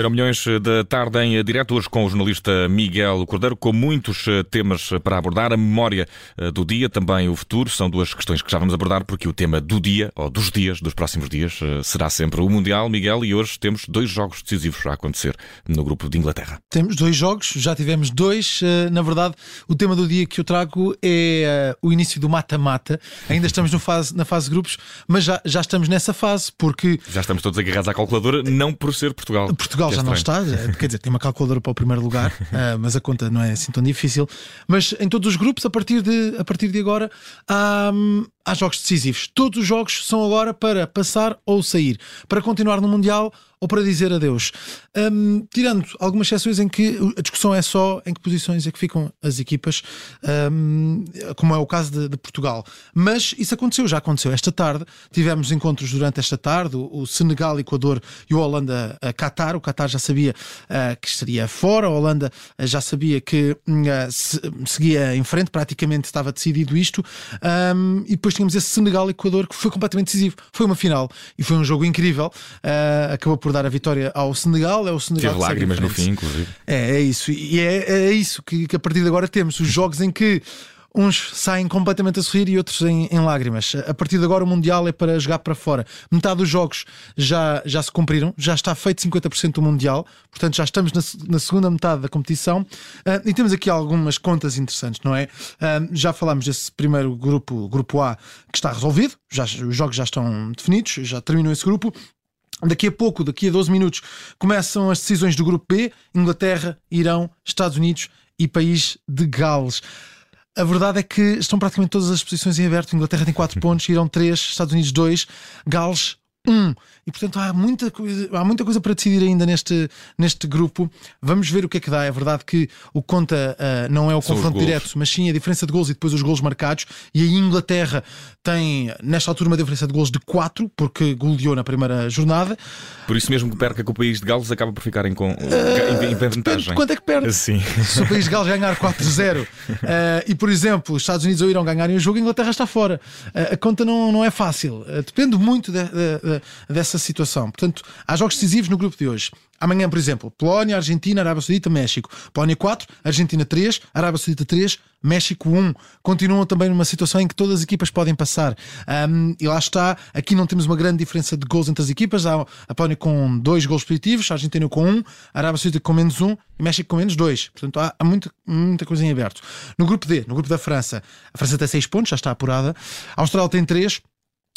Eram milhões da tarde em direto hoje com o jornalista Miguel Cordeiro, com muitos eh, temas para abordar. A memória eh, do dia, também o futuro, são duas questões que já vamos abordar, porque o tema do dia, ou dos dias, dos próximos dias, eh, será sempre o Mundial, Miguel, e hoje temos dois jogos decisivos a acontecer no grupo de Inglaterra. Temos dois jogos, já tivemos dois. Na verdade, o tema do dia que eu trago é o início do mata-mata. Ainda estamos fase, na fase de grupos, mas já, já estamos nessa fase, porque. Já estamos todos agarrados à calculadora, não por ser Portugal. Portugal já não está, quer dizer, tem uma calculadora para o primeiro lugar, uh, mas a conta não é assim tão difícil. Mas em todos os grupos, a partir de, a partir de agora, há, hum, há jogos decisivos. Todos os jogos são agora para passar ou sair, para continuar no Mundial ou para dizer adeus. Um, tirando algumas exceções em que a discussão é só em que posições é que ficam as equipas, um, como é o caso de, de, Portugal. Mas isso aconteceu, já aconteceu. Esta tarde tivemos encontros durante esta tarde, o, Senegal, Equador e o Holanda, Qatar. O Qatar já sabia uh, que estaria fora, a Holanda uh, já sabia que uh, se, seguia em frente, praticamente estava decidido isto. Um, e depois tínhamos esse Senegal-Equador que foi completamente decisivo. Foi uma final e foi um jogo incrível. acabou por por dar a vitória ao Senegal. É o Senegal Teve lágrimas no fim, inclusive. É, é isso. E é, é isso que, que a partir de agora temos. Os jogos em que uns saem completamente a sorrir e outros em, em, lágrimas. A partir de agora o Mundial é para jogar para fora. Metade dos jogos já, já se cumpriram, já está feito 50% do Mundial, portanto já estamos na, na segunda metade da competição uh, e temos aqui algumas contas interessantes, não é? Uh, já falámos desse primeiro grupo, grupo A, que está resolvido, já, os jogos já estão definidos, já terminou esse grupo. Daqui a pouco, daqui a 12 minutos, começam as decisões do grupo B: Inglaterra, Irão, Estados Unidos e país de Gales. A verdade é que estão praticamente todas as posições em aberto. Inglaterra tem 4 pontos, Irão 3, Estados Unidos 2, Gales um. E portanto há muita coisa, há muita coisa para decidir ainda neste, neste grupo. Vamos ver o que é que dá. É verdade que o conta uh, não é o São confronto direto, mas sim a diferença de gols e depois os gols marcados. E a Inglaterra tem, nesta altura, uma diferença de gols de 4, porque goleou na primeira jornada. Por isso mesmo que perca com o país de Gales acaba por ficarem com, uh, em, em vantagem. Quanto é que perde? Sim. Se o país de Gales ganhar 4-0 uh, e, por exemplo, os Estados Unidos ou Irão ganharem o jogo, a Inglaterra está fora. a conta não, não é fácil. depende muito de, de dessa situação. Portanto, há jogos decisivos no grupo de hoje. Amanhã, por exemplo, Polónia, Argentina, Arábia Saudita, México. Polónia 4, Argentina 3, Arábia Saudita 3, México 1. Continuam também numa situação em que todas as equipas podem passar. Um, e lá está, aqui não temos uma grande diferença de gols entre as equipas. Há a Polónia com 2 gols positivos, a Argentina com 1, um, a Arábia Saudita com menos 1 um, e México com menos 2. Portanto, há, há muita, muita coisa em aberto. No grupo D, no grupo da França, a França tem 6 pontos, já está apurada. A Austrália tem 3.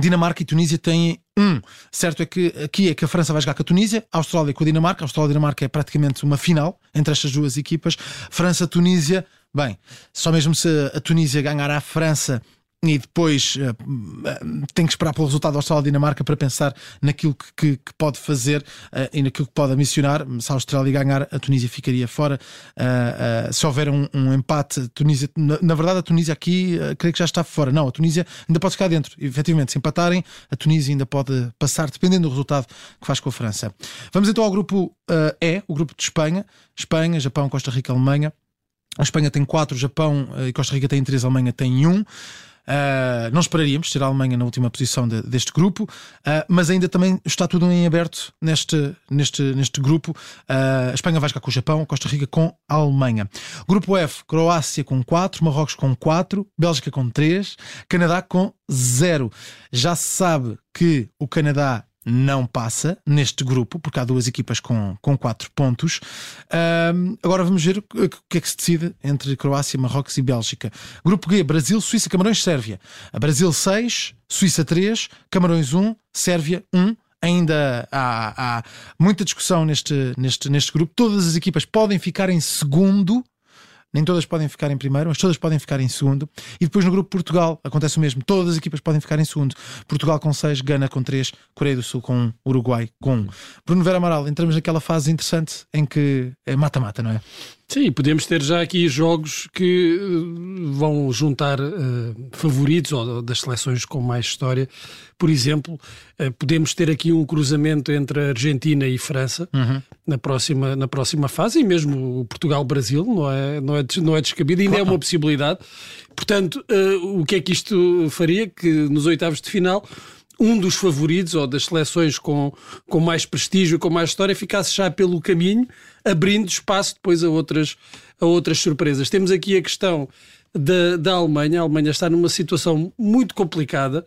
Dinamarca e Tunísia têm um. Certo é que aqui é que a França vai jogar com a Tunísia, a Austrália com a Dinamarca. A Austrália e a Dinamarca é praticamente uma final entre estas duas equipas. França-Tunísia, bem, só mesmo se a Tunísia ganhar a França e depois uh, tem que esperar pelo resultado da Austrália-Dinamarca para pensar naquilo que, que, que pode fazer uh, e naquilo que pode ambicionar. Se a Austrália ganhar, a Tunísia ficaria fora. Uh, se houver um, um empate, Tunísia, na, na, verdade, a Tunísia aqui creio que já está fora. Não, a Tunísia ainda pode ficar dentro. E, efetivamente, se empatarem, a Tunísia ainda pode passar, dependendo do resultado que faz com a França. Vamos então ao grupo E, o grupo de Espanha: Espanha, Japão, Costa Rica, Alemanha. A Espanha tem 4, Japão e Costa Rica tem 3, a Alemanha tem 1. Um. Uh, não esperaríamos ter a Alemanha na última posição de, deste grupo, uh, mas ainda também está tudo em aberto neste, neste, neste grupo. Uh, a Espanha vai jogar com o Japão, Costa Rica com a Alemanha. Grupo F, Croácia com 4, Marrocos com 4, Bélgica com 3, Canadá com 0. Já se sabe que o Canadá não passa neste grupo, porque há duas equipas com, com quatro pontos. Um, agora vamos ver o que é que se decide entre Croácia, Marrocos e Bélgica. Grupo G, Brasil, Suíça, Camarões, Sérvia. Brasil 6, Suíça 3, Camarões 1, Sérvia 1 ainda há, há, muita discussão neste, neste, neste grupo. Todas as equipas podem ficar em segundo nem todas podem ficar em primeiro, mas todas podem ficar em segundo. E depois no grupo Portugal acontece o mesmo, todas as equipas podem ficar em segundo. Portugal com 6, Gana com 3, Coreia do Sul com 1, Uruguai com 1. Bruno Vera Amaral, entramos naquela fase interessante em que é mata-mata, não é? Sim, podemos ter já aqui jogos que uh, vão juntar uh, favoritos ou das seleções com mais história. Por exemplo, uh, podemos ter aqui um cruzamento entre a Argentina e França uhum. na, próxima, na próxima fase, e mesmo o Portugal-Brasil, não é, não, é, não é descabido, ainda claro. é uma possibilidade. Portanto, o que é que isto faria? Que nos oitavos de final um dos favoritos ou das seleções com, com mais prestígio, com mais história, ficasse já pelo caminho, abrindo espaço depois a outras, a outras surpresas. Temos aqui a questão da, da Alemanha. A Alemanha está numa situação muito complicada.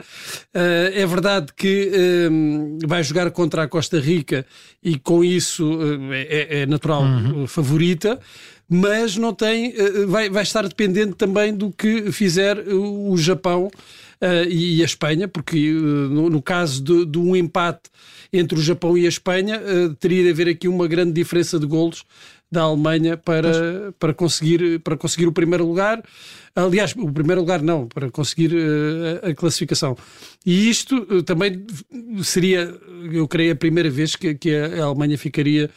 Uh, é verdade que uh, vai jogar contra a Costa Rica e com isso uh, é, é, natural uhum. favorita. Mas não tem, vai, vai estar dependente também do que fizer o Japão uh, e a Espanha, porque uh, no, no, caso de, de, um empate entre o Japão e a Espanha, uh, teria de haver aqui uma grande diferença de golos da Alemanha para, para, conseguir, para conseguir o primeiro lugar. Aliás, o primeiro lugar não, para conseguir a, a classificação. E isto também seria, eu creio, a primeira vez que, que a Alemanha ficaria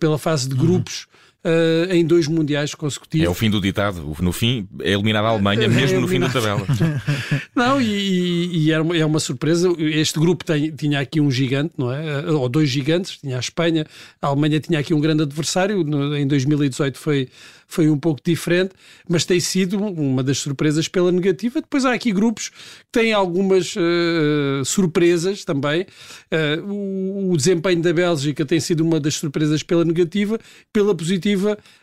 pela fase de uhum. grupos. Uhum uh, em dois mundiais consecutivos. É o fim do ditado. No fim, é eliminada a Alemanha, é, mesmo é no fim da tabela. não, e, e, é, uma, é uma surpresa. Este grupo tem, tinha aqui um gigante, não é? Ou dois gigantes. Tinha a Espanha, a Alemanha tinha aqui um grande adversário. No, em 2018 foi foi um pouco diferente, mas tem sido uma das surpresas pela negativa. Depois há aqui grupos que têm algumas uh, surpresas também. Uh, o, o, desempenho da Bélgica tem sido uma das surpresas pela negativa, pela positiva,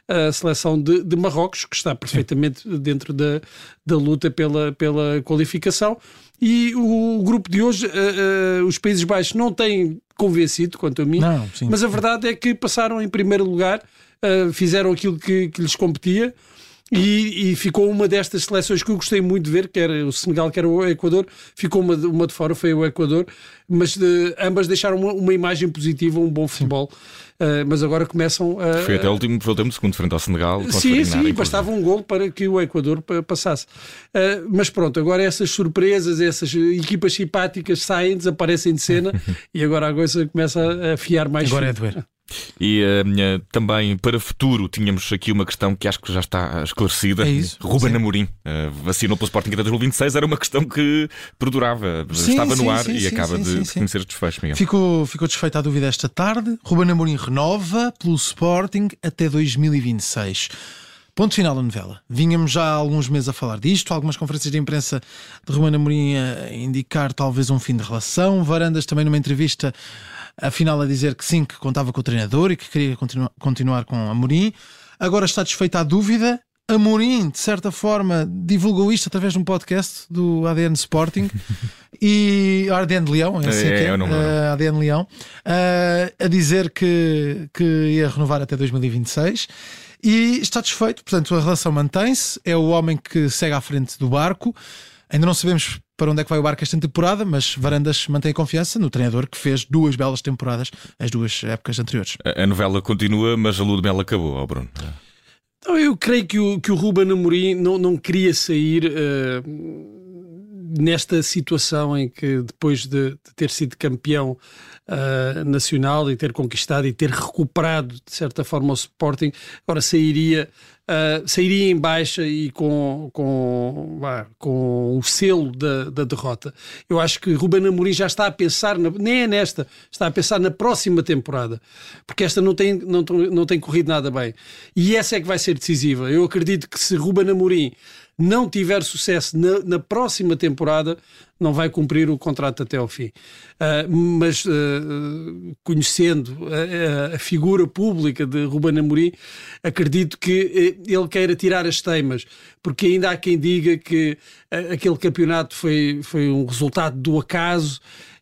a seleção de, de Marrocos, que está perfeitamente Sim. dentro da, da luta pela, pela qualificação. E o, grupo de hoje, uh, os Países Baixos não têm convencido, quanto a mim, não, mas a verdade é que passaram em primeiro lugar uh, fizeram aquilo que, que lhes competia. E, e, ficou uma destas seleções que eu gostei muito de ver, que era o Senegal, que era o Equador, ficou uma, uma de fora, foi o Equador, mas de, ambas deixaram uma, uma, imagem positiva, um bom futebol. Uh, mas agora começam a. Foi até o último, foi o último segundo frente ao Senegal. Sim, sim, bastava um gol para que o Equador passasse. Uh, mas pronto, agora essas surpresas, essas equipas simpáticas saem, desaparecem de cena e agora a coisa começa a afiar mais. Agora fim. é doer. E uh, também para futuro tínhamos aqui uma questão que acho que já está esclarecida. É isso. Ruben sim. Amorim uh, vacinou pelo Sporting até 2026, era uma questão que perdurava, sim, estava no ar sim, e acaba de, de conhecer os desfechos. Miguel. Ficou, ficou desfeita a dúvida esta tarde. Ruben Amorim renova pelo Sporting até 2026. Ponto final da novela. Vínhamos já há alguns meses a falar disto, algumas conferências de imprensa de Ruben Amorim a indicar talvez um fim de relação. Varandas também numa entrevista afinal a dizer que sim, que contava com o treinador e que queria continu continuar com Amorim. Agora está desfeita a dúvida. Amorim, de certa forma, divulgou isto através de um podcast do ADN Sporting e ADN Leão, é assim é, que é, uh, eh, ADN Leão, uh, a dizer que, que ia renovar até 2026 e está desfeito, portanto a relação mantém-se, é o homem que segue à frente do barco. Ainda não sabemos para onde é que vai o barco esta temporada, mas Varandas mantém a confiança no treinador que fez duas belas temporadas as duas épocas anteriores. A, a novela continua, mas a lua de mel acabou, oh Bruno. Então, eu creio que o, que o Ruben Amorim não, não queria sair uh, nesta situação em que depois de, de ter sido campeão uh, nacional e ter conquistado e ter recuperado de certa forma o Sporting, agora sairia uh, sairia em baixa e com, com, com o selo da, da derrota. Eu acho que Ruben Amorim já está a pensar, na, nem é nesta, está a pensar na próxima temporada, porque esta não tem, não, não tem corrido nada bem. E essa é que vai ser decisiva. Eu acredito que se Ruben Amorim não tiver sucesso na, na, próxima temporada, não vai cumprir o contrato até ao fim. Uh, mas uh, conhecendo a, a, figura pública de Ruben Amorim, acredito que eh, ele queira tirar as teimas, porque ainda há quem diga que uh, aquele campeonato foi, foi um resultado do acaso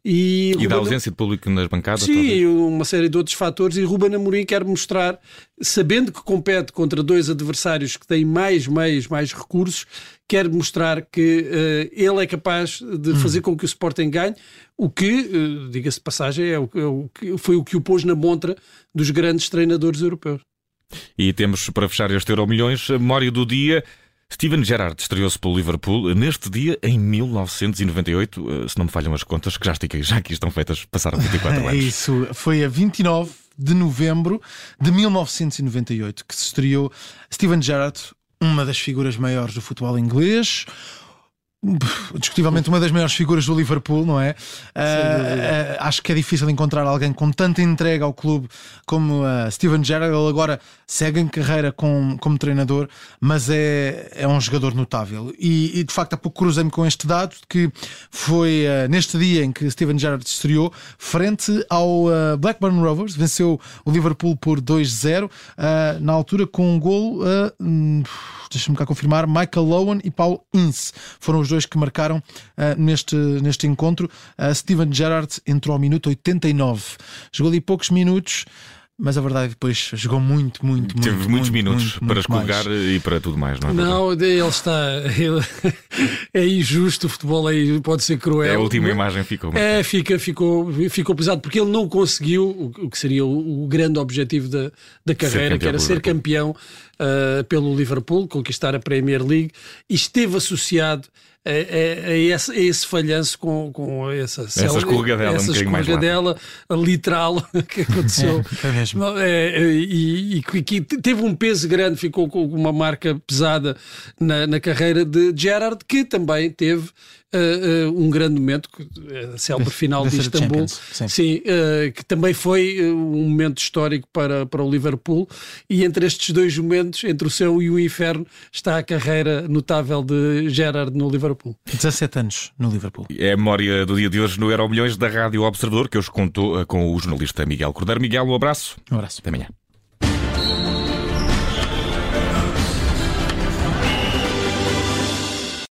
e, e da ausência de público nas bancadas? Sim, talvez. uma série de outros fatores. E Ruben Amorim quer mostrar, sabendo que compete contra dois adversários que têm mais meios, mais recursos, quer mostrar que uh, ele é capaz de hum. fazer com que o Sporting ganhe, o que, uh, diga-se de passagem, é o, é o, foi o que o pôs na montra dos grandes treinadores europeus. E temos, para fechar este Euro Milhões, a memória do dia. Steven Gerrard estreou-se pelo Liverpool neste dia em 1998, eh, se não me falham as contas, que já, estiquei, já aqui estão feitas, passaram 24 anos. É isso, foi a 29 de novembro de 1998 que se estreou Steven Gerrard, uma das figuras maiores do futebol inglês, discutivelmente uma das maiores figuras do Liverpool, não é? Uh, acho que é difícil encontrar alguém com tanta entrega ao clube como uh, Steven Gerrard. Ele agora segue em carreira com, como treinador, mas é, é um jogador notável. E, e de facto, há pouco cruzei-me com este dado que foi uh, neste dia em que Steven Gerrard estreou, frente ao Blackburn Rovers, venceu o Liverpool por 2-0, na altura com um gol. Uh, deixa-me cá confirmar, Michael Lowen e Paul Ince foram os dois que marcaram uh, neste, neste encontro. Uh, Steven Gerrard entrou ao minuto 89. Jogou ali poucos minutos mas a verdade é depois jogou muito, muito, Teve muito, muitos muito, minutos muito, para muito escorregar mais. e para tudo mais, não é? Não, ele está. Ele, é injusto, o futebol é, pode ser cruel. É a última imagem ficou. É, fica, ficou, ficou pesado, porque ele não conseguiu o, o que seria o, o, grande objetivo da, da carreira, que era ser campeão uh, pelo Liverpool, conquistar a Premier League, e esteve associado a, a, a, esse, a, esse, falhanço com, com essa, essa escorregadela, essa um escorregadela literal que aconteceu. É, é mesmo. É, e, e, que teve um peso grande, ficou com uma marca pesada na, na carreira de Gerard, que também teve uh, um grande momento, a célebre final de Istambul, sim, sim uh, que também foi um momento histórico para, para o Liverpool. E entre estes dois momentos, entre o céu e o inferno, está a carreira notável de Gerard no Liverpool. 17 anos no Liverpool. É a memória do dia de hoje no Euro Milhões da Rádio Observador, que hoje contou com o jornalista Miguel Cordeiro. Miguel, um abraço. Um abraço. Até amanhã.